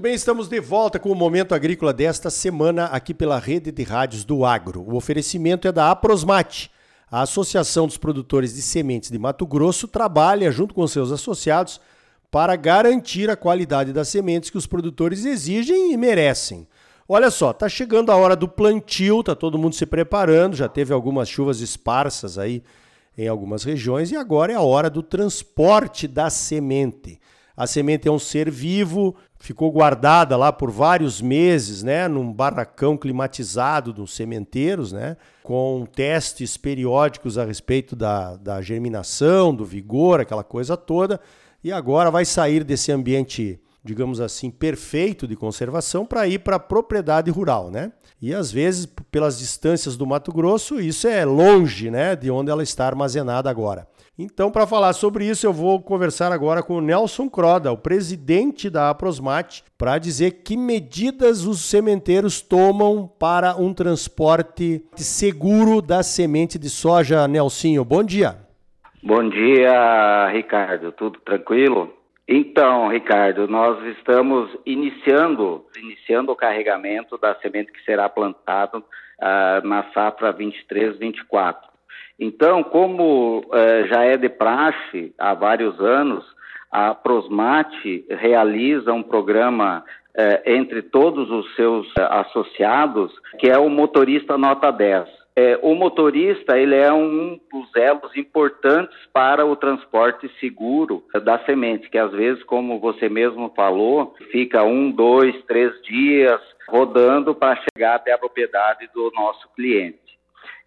Muito bem, estamos de volta com o Momento Agrícola desta semana aqui pela Rede de Rádios do Agro. O oferecimento é da Aprosmate. A Associação dos Produtores de Sementes de Mato Grosso trabalha junto com seus associados para garantir a qualidade das sementes que os produtores exigem e merecem. Olha só, tá chegando a hora do plantio, tá todo mundo se preparando, já teve algumas chuvas esparsas aí em algumas regiões e agora é a hora do transporte da semente. A semente é um ser vivo, ficou guardada lá por vários meses, né, num barracão climatizado dos sementeiros, né, com testes periódicos a respeito da, da germinação, do vigor, aquela coisa toda, e agora vai sair desse ambiente, digamos assim, perfeito de conservação para ir para a propriedade rural, né? E às vezes, pelas distâncias do Mato Grosso, isso é longe, né, de onde ela está armazenada agora. Então, para falar sobre isso, eu vou conversar agora com o Nelson Croda, o presidente da Aprosmate, para dizer que medidas os sementeiros tomam para um transporte seguro da semente de soja. Nelsinho, bom dia. Bom dia, Ricardo. Tudo tranquilo? Então, Ricardo, nós estamos iniciando, iniciando o carregamento da semente que será plantada uh, na safra 23-24. Então, como eh, já é de praxe há vários anos, a Prosmate realiza um programa eh, entre todos os seus eh, associados, que é o motorista nota 10. É, o motorista ele é um dos elos importantes para o transporte seguro da semente, que às vezes, como você mesmo falou, fica um, dois, três dias rodando para chegar até a propriedade do nosso cliente.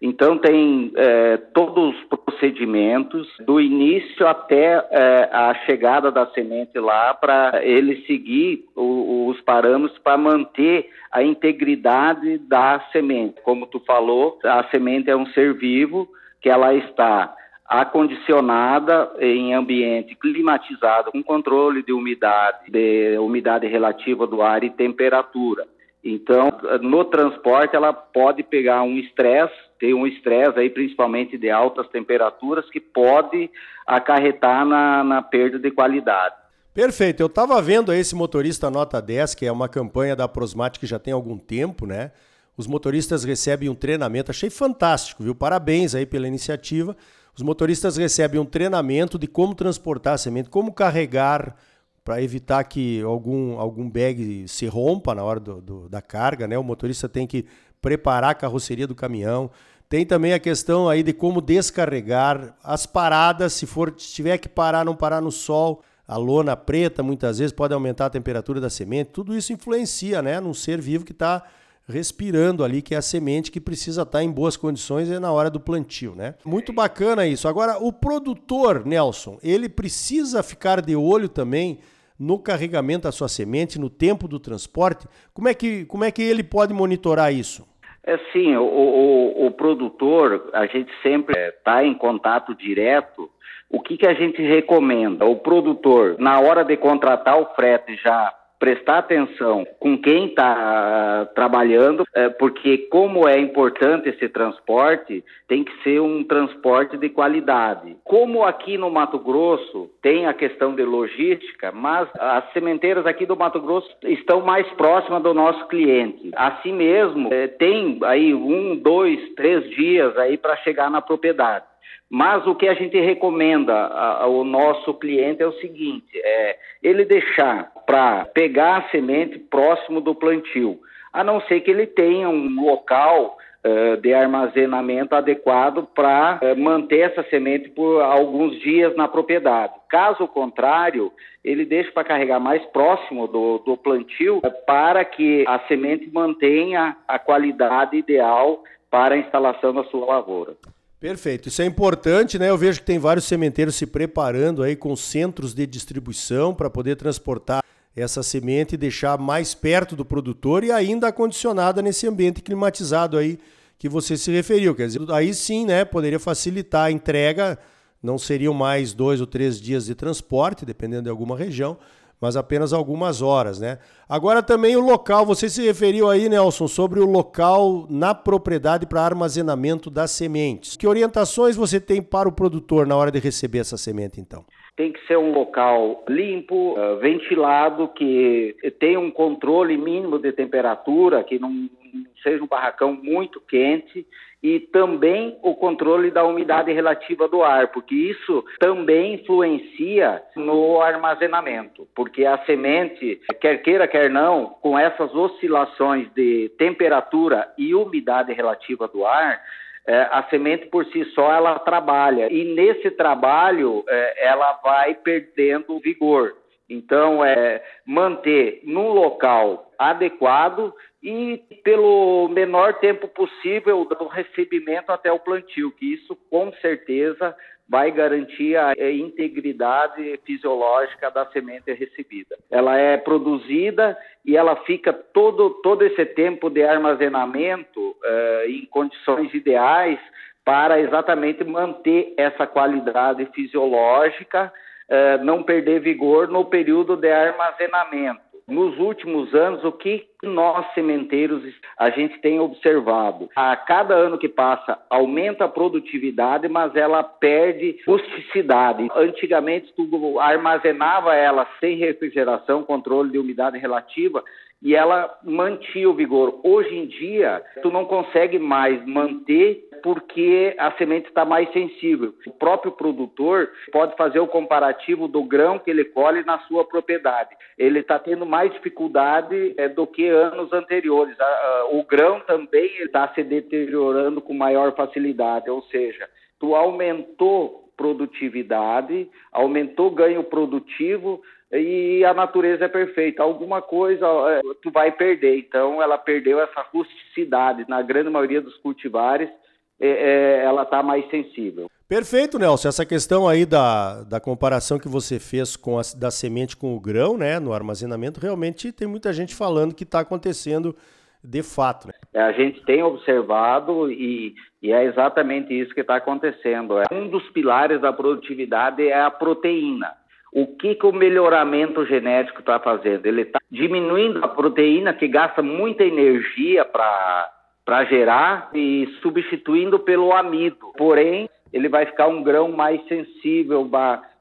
Então, tem é, todos os procedimentos, do início até é, a chegada da semente lá, para ele seguir o, os parâmetros para manter a integridade da semente. Como tu falou, a semente é um ser vivo que ela está acondicionada em ambiente climatizado com controle de umidade, de umidade relativa do ar e temperatura. Então, no transporte, ela pode pegar um estresse, um estresse aí, principalmente de altas temperaturas, que pode acarretar na, na perda de qualidade. Perfeito. Eu estava vendo esse motorista nota 10, que é uma campanha da Prosmate que já tem algum tempo, né? Os motoristas recebem um treinamento, achei fantástico, viu? Parabéns aí pela iniciativa. Os motoristas recebem um treinamento de como transportar semente, como carregar para evitar que algum, algum bag se rompa na hora do, do, da carga, né? O motorista tem que preparar a carroceria do caminhão. Tem também a questão aí de como descarregar as paradas, se for se tiver que parar, não parar no sol. A lona preta muitas vezes pode aumentar a temperatura da semente. Tudo isso influencia, né, num ser vivo que está respirando ali, que é a semente que precisa estar tá em boas condições é na hora do plantio, né? Muito bacana isso. Agora, o produtor, Nelson, ele precisa ficar de olho também no carregamento da sua semente, no tempo do transporte. Como é que, como é que ele pode monitorar isso? É sim, o, o, o produtor, a gente sempre está em contato direto. O que, que a gente recomenda? O produtor, na hora de contratar o frete, já prestar atenção com quem está trabalhando, é, porque como é importante esse transporte, tem que ser um transporte de qualidade. Como aqui no Mato Grosso tem a questão de logística, mas as sementeiras aqui do Mato Grosso estão mais próximas do nosso cliente. Assim mesmo, é, tem aí um, dois, três dias aí para chegar na propriedade. Mas o que a gente recomenda ao nosso cliente é o seguinte: é ele deixar para pegar a semente próximo do plantio, a não ser que ele tenha um local uh, de armazenamento adequado para uh, manter essa semente por alguns dias na propriedade. Caso contrário, ele deixa para carregar mais próximo do, do plantio uh, para que a semente mantenha a qualidade ideal para a instalação da sua lavoura. Perfeito, isso é importante, né? Eu vejo que tem vários sementeiros se preparando aí com centros de distribuição para poder transportar essa semente e deixar mais perto do produtor e ainda acondicionada nesse ambiente climatizado aí que você se referiu. Quer dizer, aí sim, né, poderia facilitar a entrega, não seriam mais dois ou três dias de transporte, dependendo de alguma região, mas apenas algumas horas, né? Agora também o local, você se referiu aí, Nelson, sobre o local na propriedade para armazenamento das sementes. Que orientações você tem para o produtor na hora de receber essa semente, então? tem que ser um local limpo, uh, ventilado, que tenha um controle mínimo de temperatura, que não seja um barracão muito quente e também o controle da umidade relativa do ar, porque isso também influencia no armazenamento, porque a semente, quer queira, quer não, com essas oscilações de temperatura e umidade relativa do ar, é, a semente por si só ela trabalha e nesse trabalho é, ela vai perdendo vigor. Então, é manter num local adequado e pelo menor tempo possível do recebimento até o plantio, que isso com certeza vai garantir a integridade fisiológica da semente recebida. Ela é produzida e ela fica todo, todo esse tempo de armazenamento eh, em condições ideais para exatamente manter essa qualidade fisiológica, eh, não perder vigor no período de armazenamento nos últimos anos, o que nós sementeiros a gente tem observado? A cada ano que passa, aumenta a produtividade, mas ela perde rusticidade. Antigamente, tu armazenava ela sem refrigeração, controle de umidade relativa, e ela mantinha o vigor. Hoje em dia, tu não consegue mais manter porque a semente está mais sensível. O próprio produtor pode fazer o comparativo do grão que ele colhe na sua propriedade. Ele está tendo mais dificuldade é, do que anos anteriores. o grão também está se deteriorando com maior facilidade, ou seja, tu aumentou produtividade, aumentou ganho produtivo e a natureza é perfeita. Alguma coisa é, tu vai perder. Então, ela perdeu essa rusticidade. Na grande maioria dos cultivares, é, é, ela está mais sensível. Perfeito, Nelson. Essa questão aí da, da comparação que você fez com a, da semente com o grão, né, no armazenamento, realmente tem muita gente falando que está acontecendo de fato. Né? É, a gente tem observado e, e é exatamente isso que está acontecendo. É, um dos pilares da produtividade é a proteína. O que, que o melhoramento genético está fazendo? Ele está diminuindo a proteína que gasta muita energia para gerar e substituindo pelo amido. Porém, ele vai ficar um grão mais sensível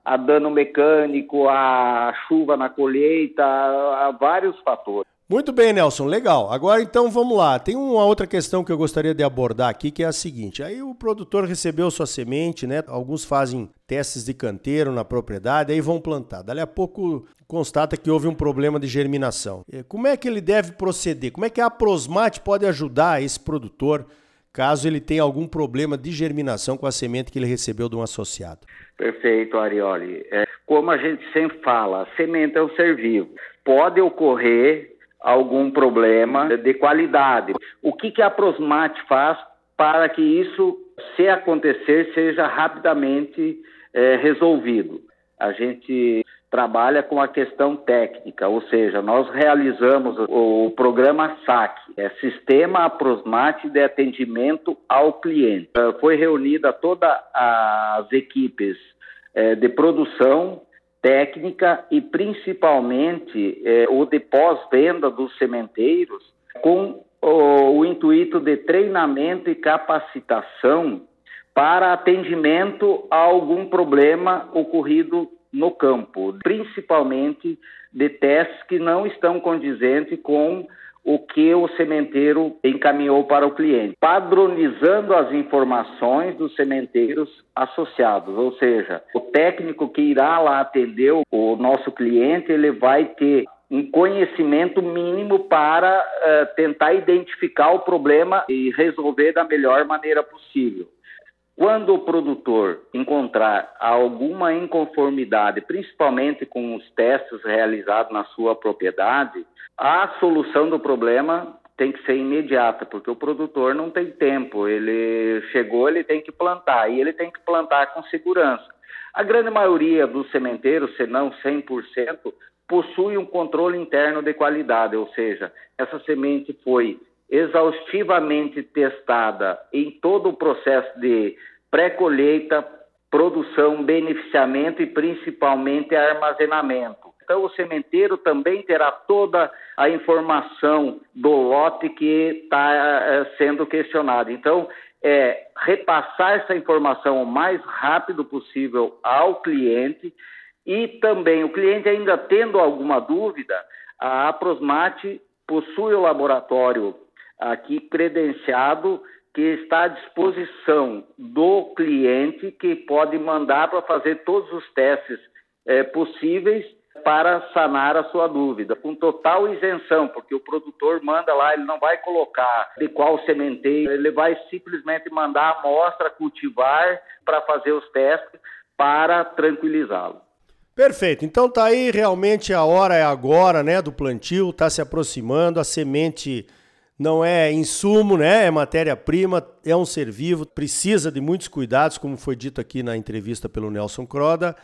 a, dano mecânico, a chuva na colheita, a vários fatores. Muito bem, Nelson, legal. Agora então vamos lá. Tem uma outra questão que eu gostaria de abordar aqui, que é a seguinte: aí o produtor recebeu sua semente, né? Alguns fazem testes de canteiro na propriedade, aí vão plantar. Dali a pouco constata que houve um problema de germinação. Como é que ele deve proceder? Como é que a Prosmate pode ajudar esse produtor caso ele tenha algum problema de germinação com a semente que ele recebeu de um associado? Perfeito, Arioli. É, como a gente sempre fala, a semente é um ser vivo. Pode ocorrer algum problema de qualidade. O que, que a Prosmate faz para que isso, se acontecer, seja rapidamente é, resolvido? A gente trabalha com a questão técnica, ou seja, nós realizamos o, o programa SAC, é Sistema Aprosmate de Atendimento ao Cliente. Uh, foi reunida todas as equipes é, de produção, técnica e principalmente é, o de pós-venda dos sementeiros com o, o intuito de treinamento e capacitação para atendimento a algum problema ocorrido no campo, principalmente de testes que não estão condizentes com o que o sementeiro encaminhou para o cliente, padronizando as informações dos sementeiros associados, ou seja, o técnico que irá lá atender o nosso cliente, ele vai ter um conhecimento mínimo para uh, tentar identificar o problema e resolver da melhor maneira possível. Quando o produtor encontrar alguma inconformidade, principalmente com os testes realizados na sua propriedade, a solução do problema tem que ser imediata, porque o produtor não tem tempo. Ele chegou, ele tem que plantar, e ele tem que plantar com segurança. A grande maioria dos sementeiros, se não 100%, possui um controle interno de qualidade, ou seja, essa semente foi exaustivamente testada em todo o processo de pré-colheita, produção, beneficiamento e principalmente armazenamento. Então, o sementeiro também terá toda a informação do lote que está é, sendo questionado. Então, é repassar essa informação o mais rápido possível ao cliente E também o cliente ainda tendo alguma dúvida, a Aprosmate possui o laboratório aqui credenciado que está à disposição do cliente que pode mandar para fazer todos os testes é, possíveis para sanar a sua dúvida, com total isenção, porque o produtor manda lá, ele não vai colocar de qual sementeiro, ele vai simplesmente mandar a amostra cultivar para fazer os testes para tranquilizá-lo. Perfeito. Então tá aí realmente a hora é agora, né, do plantio, tá se aproximando, a semente não é insumo, né? É matéria-prima, é um ser vivo, precisa de muitos cuidados, como foi dito aqui na entrevista pelo Nelson Croda.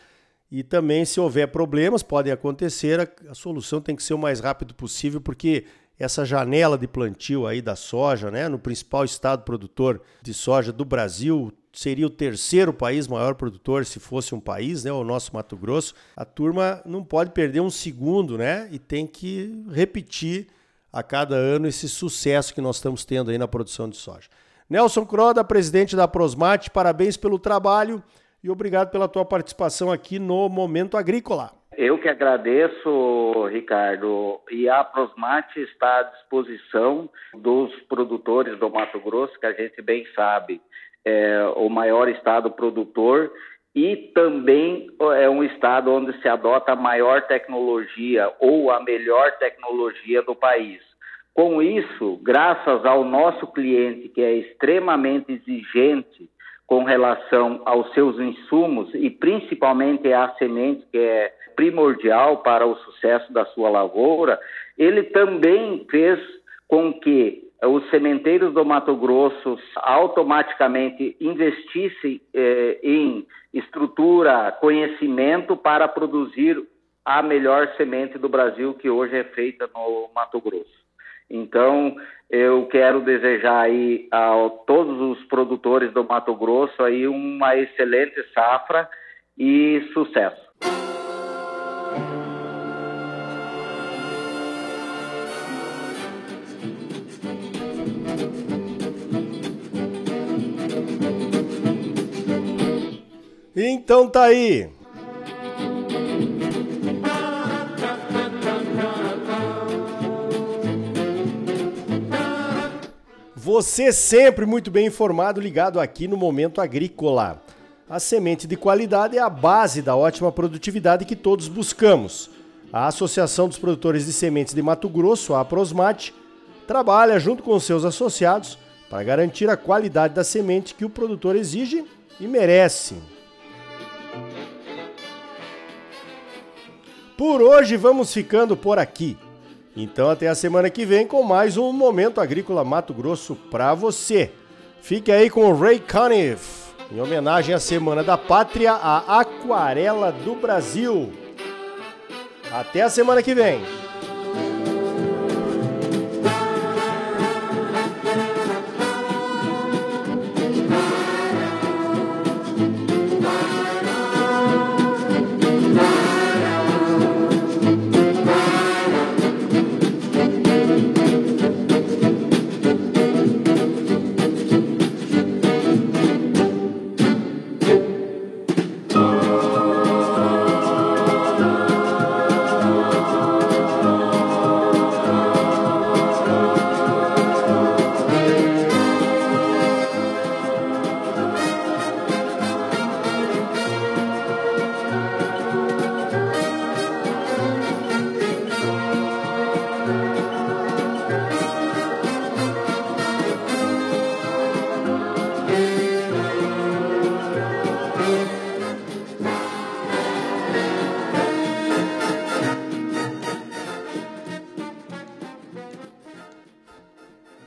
E também, se houver problemas, podem acontecer, a, a solução tem que ser o mais rápido possível, porque essa janela de plantio aí da soja, né, no principal estado produtor de soja do Brasil, seria o terceiro país maior produtor se fosse um país, né, o nosso Mato Grosso. A turma não pode perder um segundo, né, e tem que repetir a cada ano esse sucesso que nós estamos tendo aí na produção de soja. Nelson Croda, presidente da Prosmate, parabéns pelo trabalho e obrigado pela tua participação aqui no Momento Agrícola. Eu que agradeço, Ricardo, e a Prosmate está à disposição dos produtores do Mato Grosso, que a gente bem sabe é o maior estado produtor e também é um estado onde se adota a maior tecnologia ou a melhor tecnologia do país. Com isso, graças ao nosso cliente, que é extremamente exigente com relação aos seus insumos e principalmente à semente, que é primordial para o sucesso da sua lavoura, ele também fez com que os sementeiros do Mato Grosso automaticamente investissem eh, em estrutura, conhecimento para produzir a melhor semente do Brasil, que hoje é feita no Mato Grosso. Então, eu quero desejar aí a todos os produtores do Mato Grosso aí uma excelente safra e sucesso. Então tá aí. Você sempre muito bem informado, ligado aqui no Momento Agrícola. A semente de qualidade é a base da ótima produtividade que todos buscamos. A Associação dos Produtores de Sementes de Mato Grosso, a Prosmate, trabalha junto com seus associados para garantir a qualidade da semente que o produtor exige e merece. Por hoje vamos ficando por aqui. Então até a semana que vem com mais um Momento Agrícola Mato Grosso para você. Fique aí com o Ray Conniff, em homenagem à Semana da Pátria, a Aquarela do Brasil. Até a semana que vem.